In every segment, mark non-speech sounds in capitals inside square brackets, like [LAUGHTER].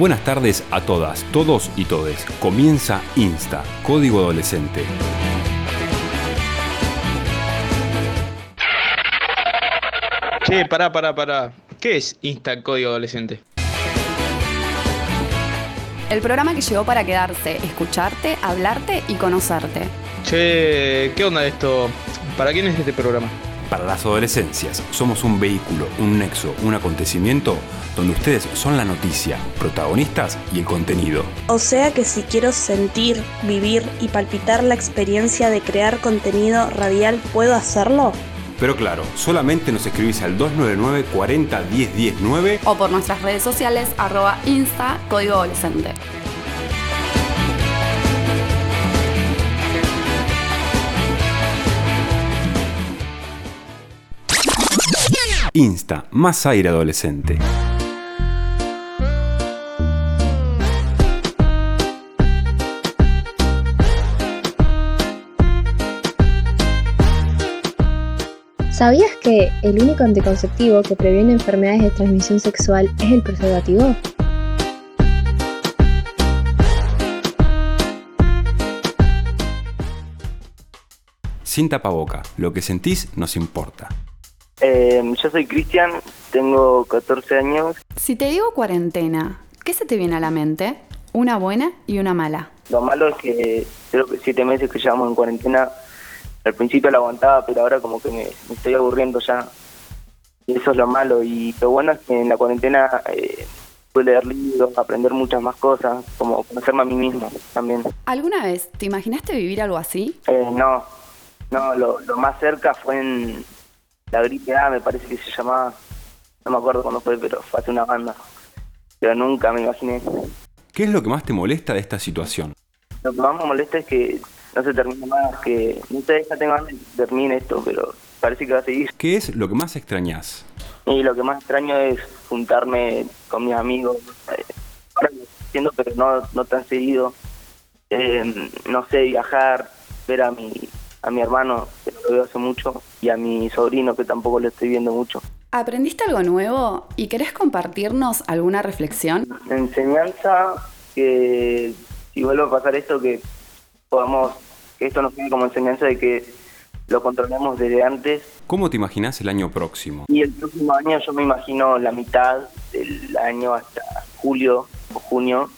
Buenas tardes a todas, todos y todes. Comienza Insta, Código Adolescente. Che, pará, pará, pará. ¿Qué es Insta Código Adolescente? El programa que llegó para quedarse, escucharte, hablarte y conocerte. Che, ¿qué onda esto? ¿Para quién es este programa? Para las adolescencias, somos un vehículo, un nexo, un acontecimiento donde ustedes son la noticia, protagonistas y el contenido. O sea que si quiero sentir, vivir y palpitar la experiencia de crear contenido radial, ¿puedo hacerlo? Pero claro, solamente nos escribís al 299 40 10 10 9 O por nuestras redes sociales, arroba insta, código adolescente. Insta, más aire adolescente. ¿Sabías que el único anticonceptivo que previene enfermedades de transmisión sexual es el preservativo? Sin tapaboca, lo que sentís nos importa. Eh, yo soy Cristian, tengo 14 años. Si te digo cuarentena, ¿qué se te viene a la mente? Una buena y una mala. Lo malo es que creo que siete meses que llevamos en cuarentena, al principio lo aguantaba, pero ahora como que me, me estoy aburriendo ya. Y eso es lo malo. Y lo bueno es que en la cuarentena eh, pude leer libros, aprender muchas más cosas, como conocerme a mí mismo también. ¿Alguna vez te imaginaste vivir algo así? Eh, no, no, lo, lo más cerca fue en la gripe A, me parece que se llamaba. No me acuerdo cuándo fue, pero fue hace una banda. Pero nunca me imaginé. ¿Qué es lo que más te molesta de esta situación? Lo que más me molesta es que no se termine más, que no sé, ya tengo ganas de que termine esto, pero parece que va a seguir. ¿Qué es lo que más extrañás? Y lo que más extraño es juntarme con mis amigos, eh, ahora lo estoy haciendo, pero no, no tan seguido. Eh, no sé, viajar, ver a mi, a mi hermano, que no lo veo hace mucho, y a mi sobrino, que tampoco lo estoy viendo mucho. ¿Aprendiste algo nuevo y querés compartirnos alguna reflexión? enseñanza que si vuelve a pasar esto que podamos que esto nos quede como enseñanza de que lo controlemos desde antes ¿Cómo te imaginás el año próximo? y el próximo año yo me imagino la mitad del año hasta julio o junio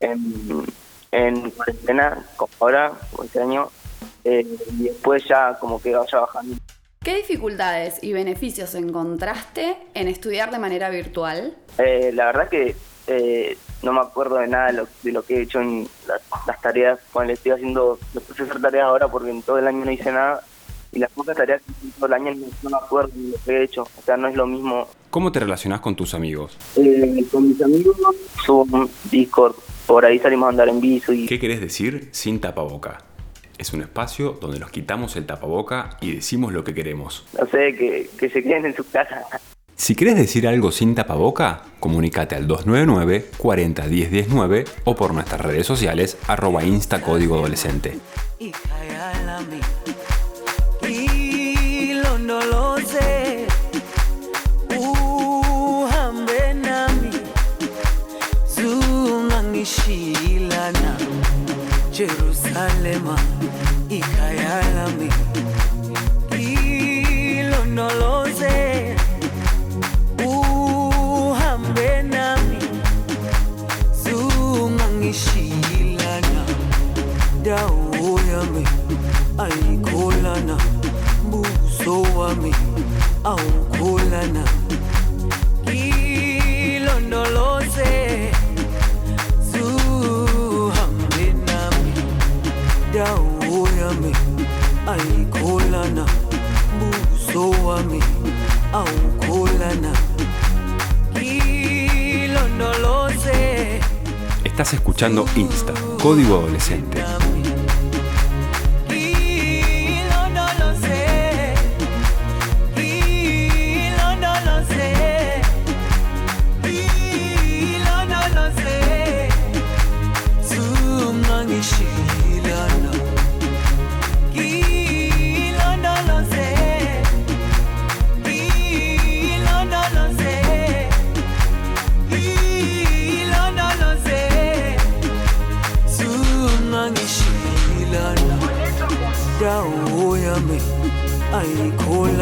en, en cuarentena como ahora como este año eh, y después ya como que vaya bajando ¿Qué dificultades y beneficios encontraste en estudiar de manera virtual? Eh, la verdad que eh, no me acuerdo de nada de lo, de lo que he hecho en la- las tareas. Cuando estoy haciendo, me puse hacer tareas ahora porque en todo el año no hice nada. Y las pocas tareas que hice todo el año no, no me acuerdo de lo que he hecho. O sea, no es lo mismo. ¿Cómo te relacionás con tus amigos? Eh, con mis amigos, Zoom, Discord, por ahí salimos a andar en bici. Y, ¿Qué querés decir sin tapaboca? Es un espacio donde nos quitamos el tapaboca y decimos lo que queremos. no sé, que, que se queden en su casa. Si querés decir algo sin tapaboca, comunícate al 299 40 10 10 9 o por nuestras redes sociales arroba insta código adolescente. Jerusalema ikayalami ilondoloze uhambe nami zungangishilana dawo yami ayikholana buso wami awukholana dawo yami ayikholana buso wami awukholana ilondoloze Estás escuchando Insta, código adolescente.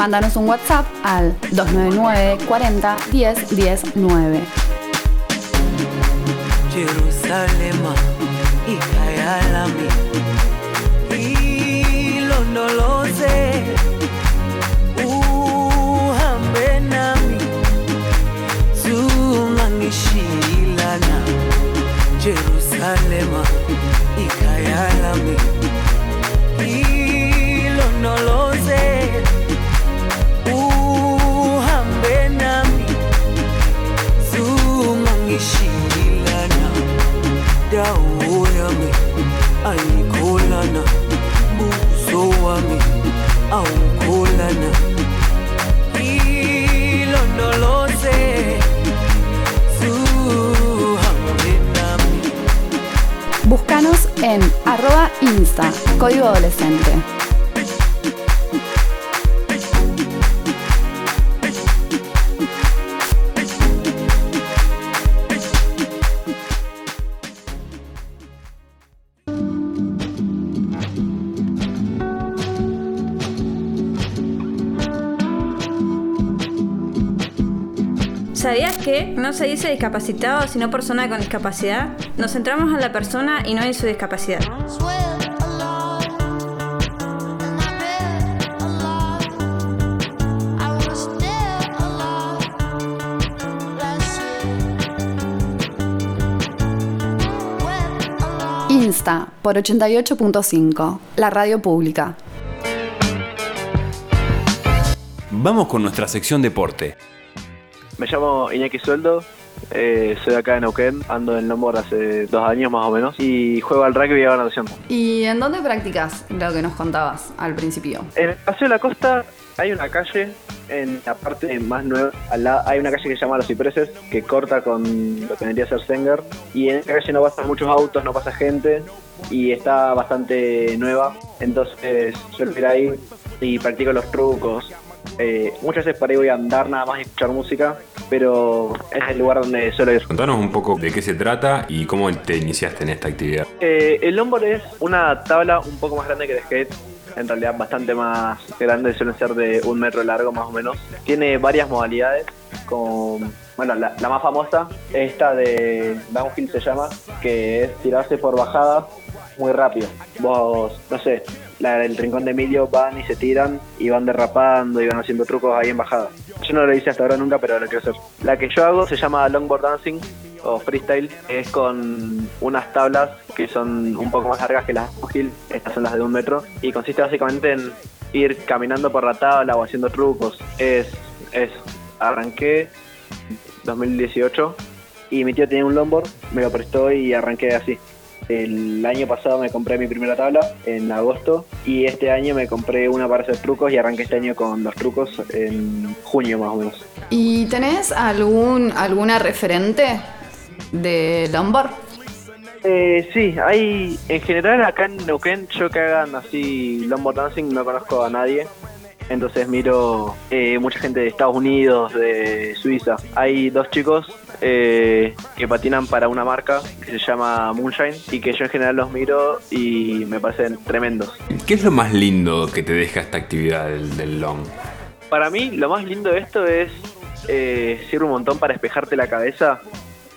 Mándanos un WhatsApp al 299 40 10 10 9. Jerusalema ikhaya lami ilondoloze uhambe nami zungangishilana Jerusalema ikhaya no se dice discapacitado sino persona con discapacidad? Nos centramos en la persona y no en su discapacidad. Insta por 88.5, la radio pública. Vamos con nuestra sección deporte. Me llamo Iñaki Sueldo, eh, soy acá en Neuquén, ando en longboard hace dos años más o menos y juego al rugby y la natación. ¿Y en dónde practicas lo que nos contabas al principio? En el Paseo de la Costa hay una calle en la parte más nueva, al lado hay una calle que se llama Los Cipreses, que corta con lo que vendría a ser Senger, y en esa calle no pasan muchos autos, no pasa gente, y está bastante nueva, entonces suelo ir ahí y practico los trucos. Eh, muchas veces para ahí voy a andar nada más y escuchar música, pero es el lugar donde suelo ir. Contanos un poco de qué se trata y cómo te iniciaste en esta actividad. Eh, el longboard es una tabla un poco más grande que el skate, en realidad bastante más grande, suelen ser de un metro largo más o menos. Tiene varias modalidades, con, bueno, la, la más famosa, esta de downhill se llama, que es tirarse por bajada muy rápido. Vos, no sé, la del rincón de Emilio van y se tiran y van derrapando y van haciendo trucos ahí en bajada. Yo no lo hice hasta ahora nunca, pero lo quiero hacer. La que yo hago se llama longboard dancing o freestyle, es con unas tablas que son un poco más largas que las downhill, estas son las de un metro, y consiste básicamente en ir caminando por la tabla o haciendo trucos. Es, es, arranqué 2018 y mi tío tenía un longboard, me lo prestó y arranqué así. El año pasado me compré mi primera tabla en agosto y este año me compré una para hacer trucos y arranqué este año con los trucos en junio más o menos. ¿Y tenés algún alguna referente de longboard? Eh, sí, hay en general acá en Neuquén yo que hagan así longboard dancing no conozco a nadie. Entonces miro eh, mucha gente de Estados Unidos, de Suiza. Hay dos chicos eh, que patinan para una marca que se llama Moonshine y que yo en general los miro y me parecen tremendos. ¿Qué es lo más lindo que te deja esta actividad del, del long? Para mí lo más lindo de esto es eh, sirve un montón para despejarte la cabeza.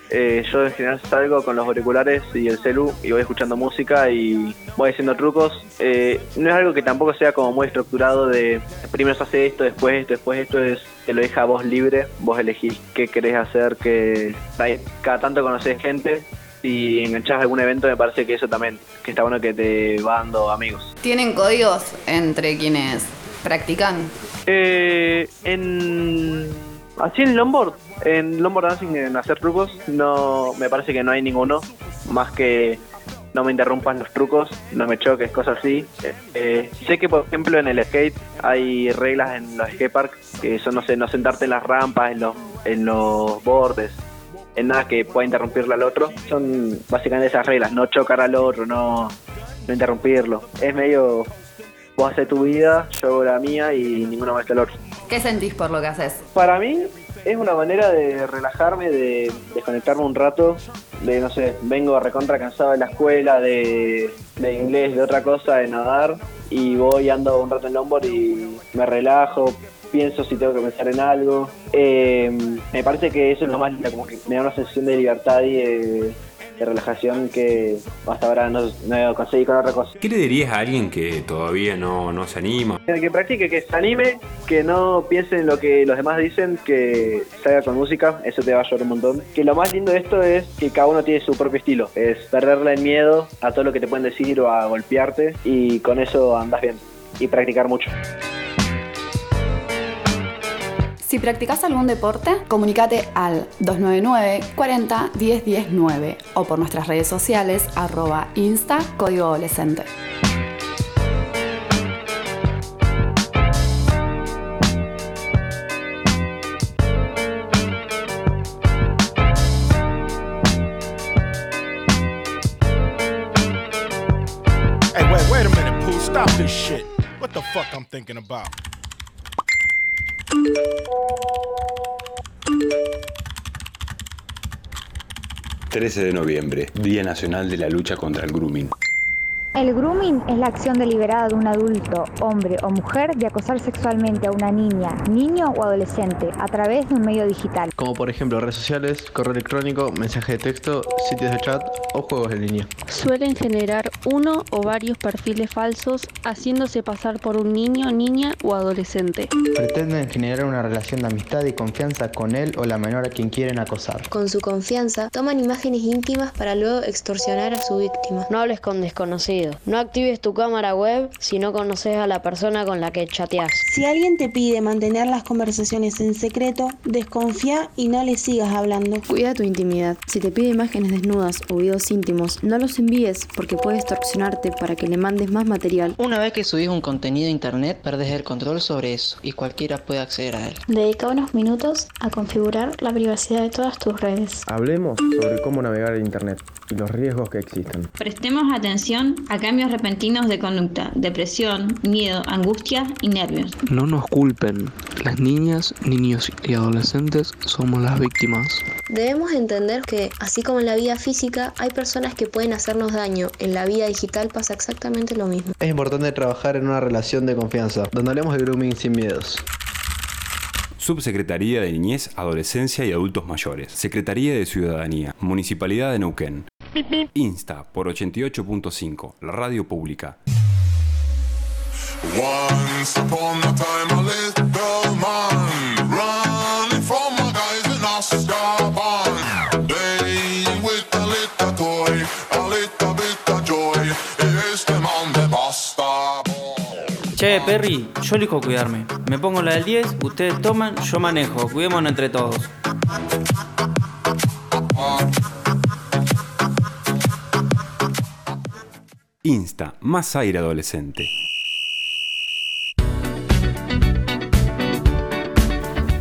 Eh, yo en general salgo con los auriculares y el celu y voy escuchando música y voy haciendo trucos. Eh, no es algo que tampoco sea como muy estructurado de primero se hace esto, después esto, después esto es te lo deja a vos libre, vos elegís qué querés hacer, que cada tanto conoces gente y enganchás algún evento me parece que eso también, que está bueno que te va dando amigos. ¿Tienen códigos entre quienes practican? Eh, en Así en longboard, en longboard dancing, en hacer trucos, no me parece que no hay ninguno, más que no me interrumpan los trucos, no me choques, cosas así. Eh, sé que, por ejemplo, en el skate hay reglas en los skateparks que son, no sé, no sentarte en las rampas, en los, en los bordes, en nada que pueda interrumpirle al otro. Son básicamente esas reglas, no chocar al otro, no, no interrumpirlo. Es medio, vos haces tu vida, yo hago la mía y ninguno más que el otro. ¿Qué sentís por lo que haces? Para mí es una manera de relajarme, de desconectarme un rato, de no sé, vengo recontra cansado de la escuela, de, inglés, de otra cosa, de nadar, y voy, ando un rato en longboard y me relajo, pienso si tengo que pensar en algo. Eh, me parece que eso es lo más que me da una sensación de libertad y de, de relajación que hasta ahora no, no conseguí con otra cosa. ¿Qué le dirías a alguien que todavía no, no se anima? El que practique, que se anime, que no piense en lo que los demás dicen, que salga con música, eso te va a ayudar un montón. Que lo más lindo de esto es que cada uno tiene su propio estilo, es perderle el miedo a todo lo que te pueden decir o a golpearte y con eso andas bien y practicar mucho. Si practicas algún deporte, comunícate al 299 40 10 10 9 o por nuestras redes sociales arroba insta código adolescente. Hey, wait, wait a minute, Pooh. Stop this shit. What the fuck I'm thinking about? 13 de noviembre, Día Nacional de la Lucha contra el Grooming. El grooming es la acción deliberada de un adulto, hombre o mujer, de acosar sexualmente a una niña, niño o adolescente a través de un medio digital. Como por ejemplo redes sociales, correo electrónico, mensaje de texto, sitios de chat o juegos en línea. Suelen generar uno o varios perfiles falsos haciéndose pasar por un niño, niña o adolescente. Pretenden generar una relación de amistad y confianza con él o la menor a quien quieren acosar. Con su confianza, toman imágenes íntimas para luego extorsionar a su víctima. No hables con desconocidos. No actives tu cámara web si no conoces a la persona con la que chateás. Si alguien te pide mantener las conversaciones en secreto, desconfía y no le sigas hablando. Cuida tu intimidad. Si te pide imágenes desnudas o videos íntimos, no los envíes porque puede extorsionarte para que le mandes más material. Una vez que subís un contenido a internet, perdes el control sobre eso y cualquiera puede acceder a él. Dedica unos minutos a configurar la privacidad de todas tus redes. Hablemos sobre cómo navegar en internet y los riesgos que existen. Prestemos atención a cambios repentinos de conducta, depresión, miedo, angustia y nervios. No nos culpen. Las niñas, niños y adolescentes somos las víctimas. Debemos entender que, así como en la vida física, hay personas que pueden hacernos daño. En la vida digital pasa exactamente lo mismo. Es importante trabajar en una relación de confianza, donde hablemos de grooming sin miedos. Subsecretaría de Niñez, Adolescencia y Adultos Mayores. Secretaría de Ciudadanía. Municipalidad de Neuquén. Insta por 88.5, la radio pública. Once upon a time, a little man running from my guys in Azkaban. Playing with a little toy, a little bit of joy. Este man de basta. Che, Perry, yo elijo cuidarme. Me pongo la del 10, ustedes toman, yo manejo. Cuidémonos entre todos. Insta, más aire adolescente.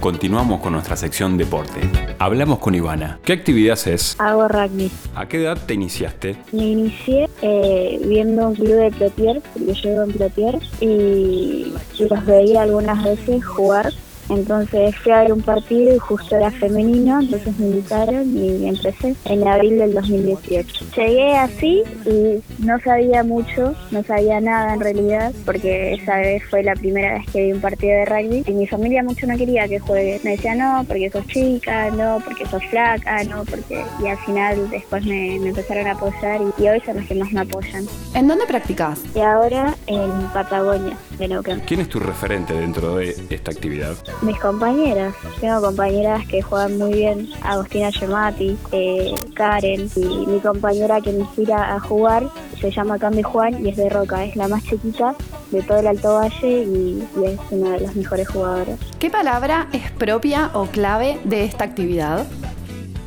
Continuamos con nuestra sección deporte. Hablamos con Ivana. ¿Qué actividad haces? Hago rugby. ¿A qué edad te iniciaste? Me inicié eh, viendo un club de Plotier, porque yo vivo en Plotier, y los veía algunas veces jugar. Entonces fui a ver un partido y justo era femenino, entonces me invitaron y empecé en abril del 2018. Llegué así y no sabía mucho, no sabía nada en realidad, porque esa vez fue la primera vez que vi un partido de rugby y mi familia mucho no quería que juegue. Me decía no, porque sos chica, no, porque sos flaca, no, porque... Y al final después me, me empezaron a apoyar y, y hoy son los que más me apoyan. ¿En dónde practicas? Y ahora en Patagonia, de Neuquén. ¿Quién es tu referente dentro de esta actividad? Mis compañeras, tengo compañeras que juegan muy bien, Agostina Gemati, eh, Karen, y mi compañera que me inspira a jugar se llama Cambi Juan y es de Roca, es la más chiquita de todo el Alto Valle y, y es una de las mejores jugadoras. ¿Qué palabra es propia o clave de esta actividad?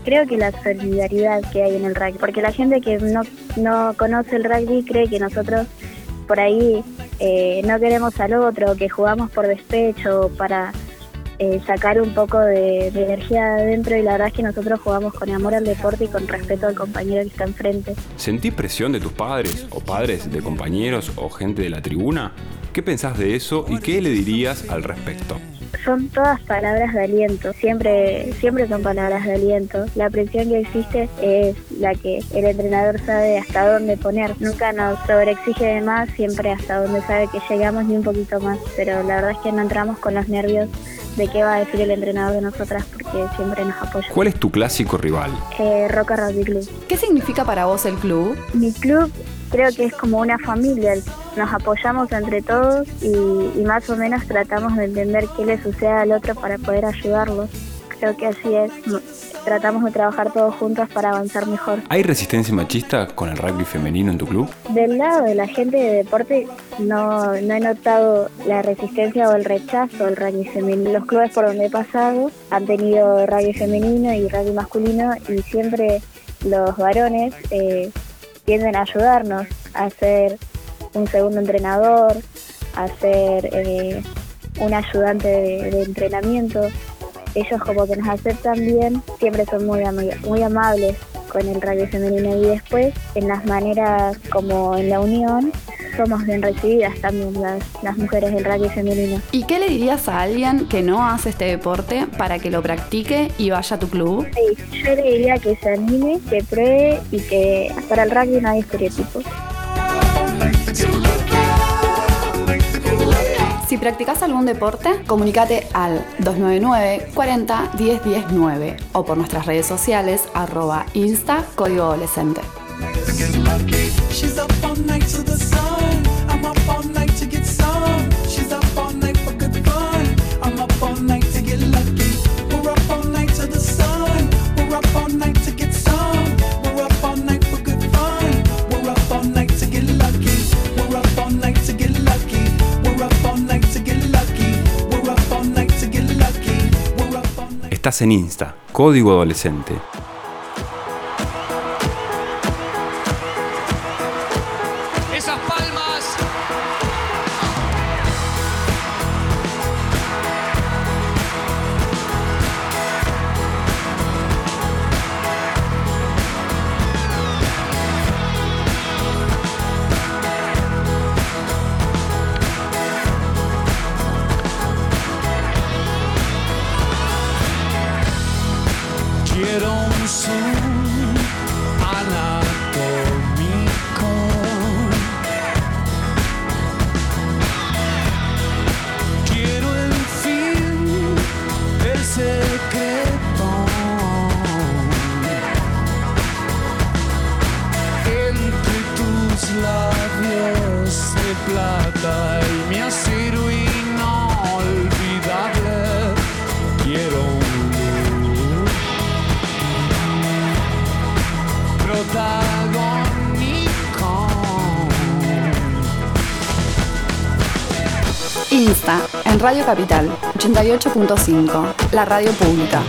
Creo que la solidaridad que hay en el rugby, porque la gente que no, no conoce el rugby cree que nosotros por ahí eh, no queremos al otro, que jugamos por despecho, para eh, sacar un poco de, de energía de adentro y la verdad es que nosotros jugamos con amor al deporte y con respeto al compañero que está enfrente. ¿Sentís presión de tus padres o padres de compañeros o gente de la tribuna? ¿Qué pensás de eso y qué le dirías al respecto? son todas palabras de aliento, siempre, siempre son palabras de aliento. La presión que existe es la que el entrenador sabe hasta dónde poner. Nunca nos sobreexige de más, siempre hasta donde sabe que llegamos y un poquito más. Pero la verdad es que no entramos con los nervios de qué va a decir el entrenador de nosotras porque siempre nos apoya. ¿Cuál es tu clásico rival? Eh, Roca Rugby Club. ¿Qué significa para vos el club? Mi club creo que es como una familia, nos apoyamos entre todos y, y, más o menos tratamos de entender qué le sucede al otro para poder ayudarlos. Creo que así es, tratamos de trabajar todos juntos para avanzar mejor. ¿Hay resistencia machista con el rugby femenino en tu club? Del lado de la gente de deporte no, no he notado la resistencia o el rechazo al rugby femenino. Los clubes por donde he pasado han tenido rugby femenino y rugby masculino y siempre los varones... Eh, tienden a ayudarnos a ser un segundo entrenador, a ser eh, un ayudante de, de, entrenamiento. Ellos como que nos aceptan bien, siempre son muy, muy amables con el rugby femenino y después en las maneras como en la unión somos bien recibidas también las, las mujeres del rugby femenino. ¿Y qué le dirías a alguien que no hace este deporte para que lo practique y vaya a tu club? Sí, yo le diría que se anime, que pruebe y que para el rugby no hay estereotipos. Practicas algún deporte, comunícate al 299 40 10 10 9 o por nuestras redes sociales arroba insta código adolescente. Estás en Insta, Código Adolescente. En Radio Capital, 88.5, la radio pública.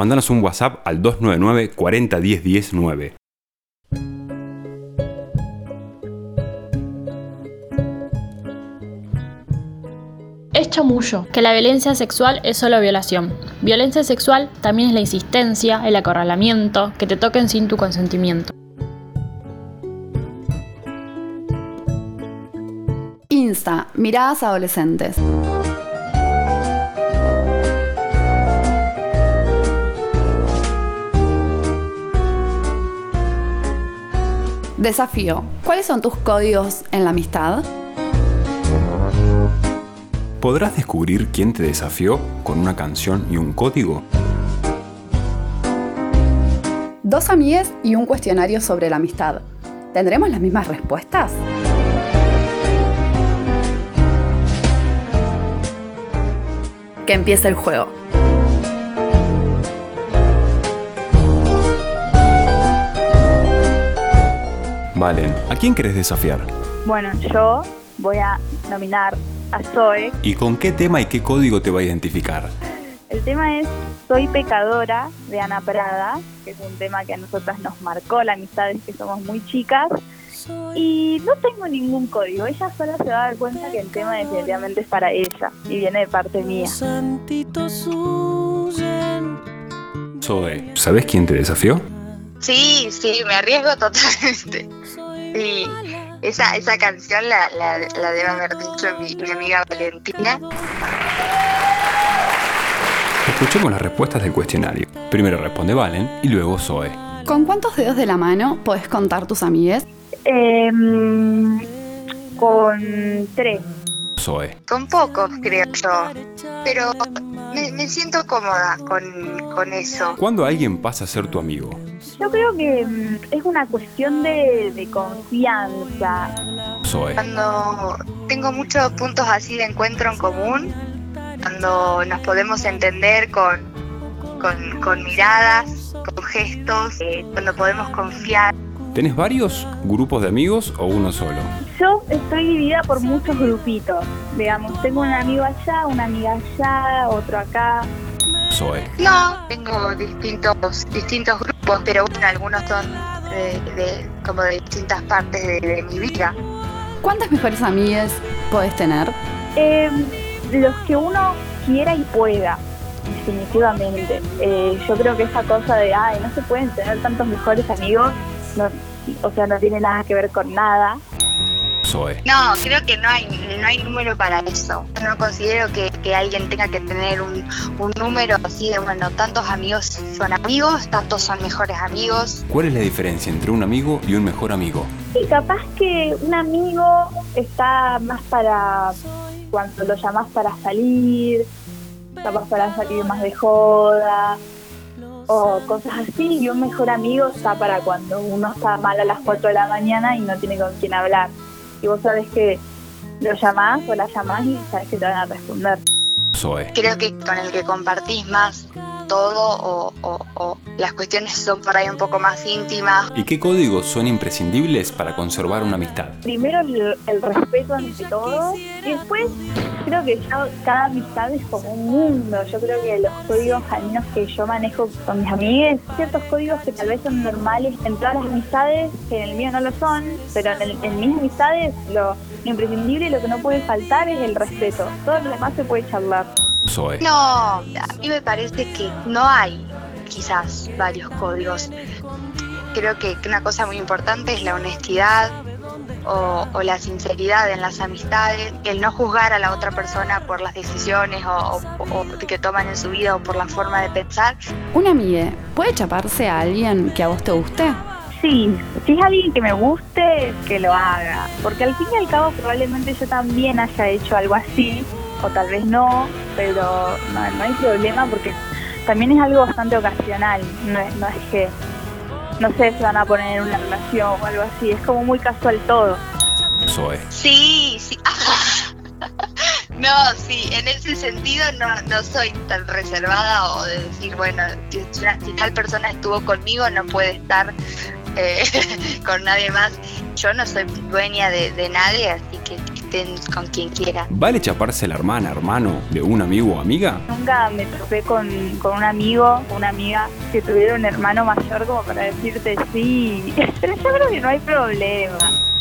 Mándanos un WhatsApp al 299 40 10 10 9. Es chamullo que la violencia sexual es solo violación. Violencia sexual también es la insistencia, el acorralamiento, que te toquen sin tu consentimiento. Insta, miradas adolescentes. Desafío. ¿Cuáles son tus códigos en la amistad? ¿Podrás descubrir quién te desafió con una canción y un código? Dos amigas y un cuestionario sobre la amistad. ¿Tendremos las mismas respuestas? Que empiece el juego. Valen, ¿a quién querés desafiar? Bueno, yo voy a nominar a Zoe. ¿Y con qué tema y qué código te va a identificar? El tema es Soy pecadora de Ana Prada, que es un tema que a nosotras nos marcó la amistad desde que somos muy chicas. Y no tengo ningún código, ella sola se va a dar cuenta que el tema definitivamente es para ella y viene de parte mía. Zoe, ¿sabes quién te desafió? Sí, sí, me arriesgo [LAUGHS] totalmente. Sí, esa, esa canción la, la, la debe haber dicho mi, mi amiga Valentina. Escuchemos las respuestas del cuestionario. Primero responde Valen y luego Zoe. ¿Con cuántos dedos de la mano podés contar tus amigues? Em, con tres. Zoe. Con pocos, creo yo. Pero me, me siento cómoda con, con eso. ¿Cuándo alguien pasa a ser tu amigo? Yo creo que mm, es una cuestión de, de confianza. Zoe. Cuando tengo muchos puntos así de encuentro en común, cuando nos podemos entender con, con, con miradas, con gestos, eh, cuando podemos confiar. ¿Tenés varios grupos de amigos o uno solo? Yo estoy dividida por muchos grupitos. Digamos, tengo un amigo allá, una amiga allá, otro acá. Zoe. No, tengo distintos, distintos grupos, pero bueno, algunos son de, de- como de distintas partes de, de mi vida. ¿Cuántas mejores amigas podés tener? Em, los que uno quiera y pueda, definitivamente. Eh, yo creo que esa cosa de, ay, no se pueden tener tantos mejores amigos, no, o sea, no tiene nada que ver con nada. No, creo que no hay, no hay número para eso. No considero que, que alguien tenga que tener un, un número así de, bueno, tantos amigos son amigos, tantos son mejores amigos. ¿Cuál es la diferencia entre un amigo y un mejor amigo? Y capaz que un amigo está más para cuando lo llamas para salir, capaz para salir más de joda o cosas así. Y un mejor amigo está para cuando uno está mal a las 4 de la mañana y no tiene con quién hablar. Y vos sabés que lo llamás o la llamás y sabés que te van a responder. Creo que con el que compartís más todo o, o- o las cuestiones son por ahí un poco más íntimas. ¿Y qué códigos son imprescindibles para conservar una amistad? Primero el, el respeto ante todo y después creo que ya cada amistad es como un mundo. Yo creo que los códigos al menos que yo manejo con mis amigues, ciertos códigos que tal vez son normales en todas las amistades, que en el mío no lo son, pero en, el- en mis amistades lo, lo imprescindible y lo que no puede faltar es el respeto. Todo lo demás se puede charlar. No, a mí me parece que no hay quizás varios códigos. Creo que una cosa muy importante es la honestidad o, o la sinceridad en las amistades, el no juzgar a la otra persona por las decisiones o, o- o que toman en su vida o por la forma de pensar. ¿Una amiga puede chaparse a alguien que a vos te guste? Sí, si es alguien que me guste, que lo haga. Porque al fin y al cabo probablemente yo también haya hecho algo así, o tal vez no, pero no, no hay problema porque también es algo bastante ocasional. No es, no es que no sé, se van a poner en una relación o algo así. Es como muy casual todo. Zoe. Sí, sí. [LAUGHS] No, sí, en ese sentido no, no soy tan reservada o de decir, bueno, si, si tal persona estuvo conmigo no puede estar eh, [LAUGHS] con nadie más. Yo no soy dueña de, de nadie, así que estén con quien quiera. ¿Vale chaparse la hermana, hermano de un amigo o amiga? Nunca me topé con, con un amigo una amiga que tuviera un hermano mayor como para decirte sí. [LAUGHS] Pero yo creo que no hay problema.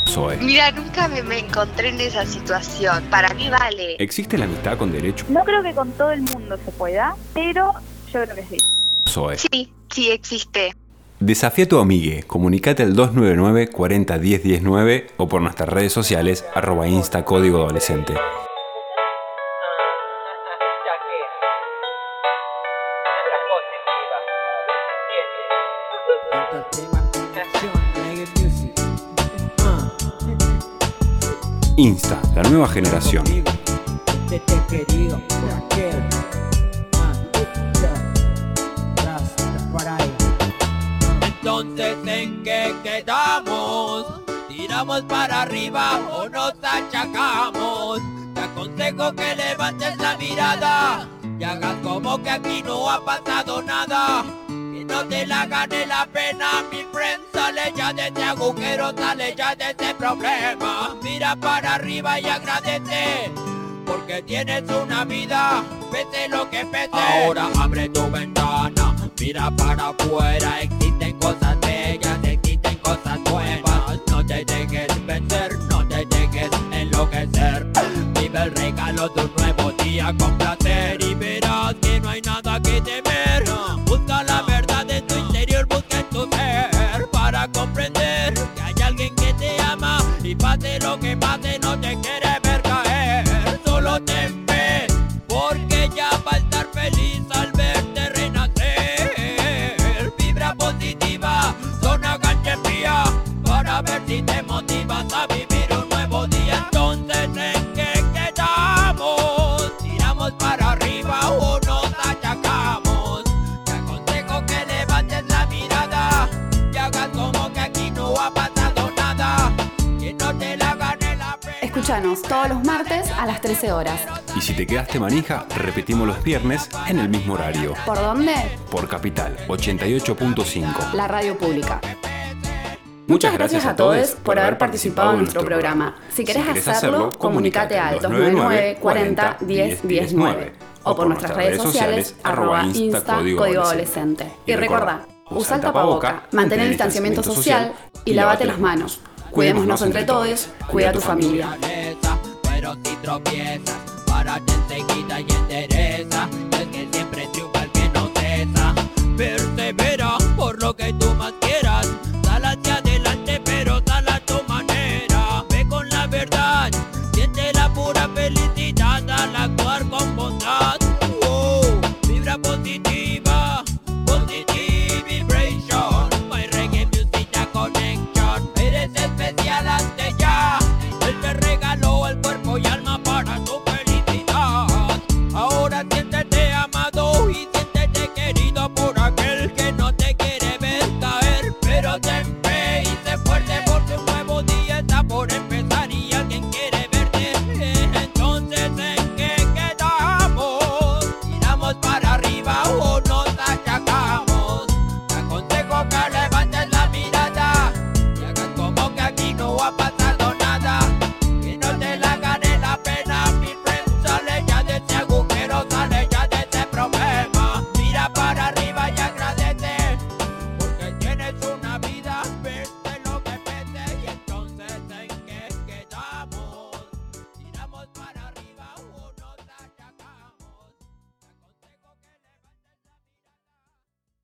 Zoe. Mira, nunca me, me encontré en esa situación. Para mí vale. ¿Existe la amistad con derecho? No creo que con todo el mundo se pueda, pero yo creo que sí. Zoe. Sí, sí existe. Desafía a tu amigue, comunicate al 299 40 10 19 o por nuestras redes sociales arroba insta código adolescente. Insta, la nueva generación. Entonces, ¿en qué quedamos? ¿Tiramos para arriba o nos achacamos? Te aconsejo que levantes la mirada y hagas como que aquí no ha pasado nada. Que no te la gane la pena, mi friend. Sale ya de este agujero, sale ya de este problema. Mira para arriba y agradece. Porque tienes una vida, pese lo que pese. Ahora abre tu ventana, mira para afuera. Existen cosas No te dejes vencer, no te dejes enloquecer. Vive el regalo de un nuevo día con placer y verás que no hay nada que temer. Busca la verdad en tu interior, busca en tu ser para comprender que hay alguien que te ama y pase lo que pase no te quiere Escúchanos todos los martes a las 13 horas. Y si te quedaste manija, repetimos los viernes en el mismo horario. ¿Por dónde? Por Capital 88.5. La radio pública. Muchas gracias a todos por haber participado en nuestro programa. Si querés hacerlo, comunicate al 299 40 10 19 o por nuestras redes sociales arroba insta código adolescente. Y recuerda, usa el tapaboca, mantén el distanciamiento social y lávate las manos. Cuidémonos entre todos, cuida a tu familia. Pero si tropiezas, párate enseguida y endereza.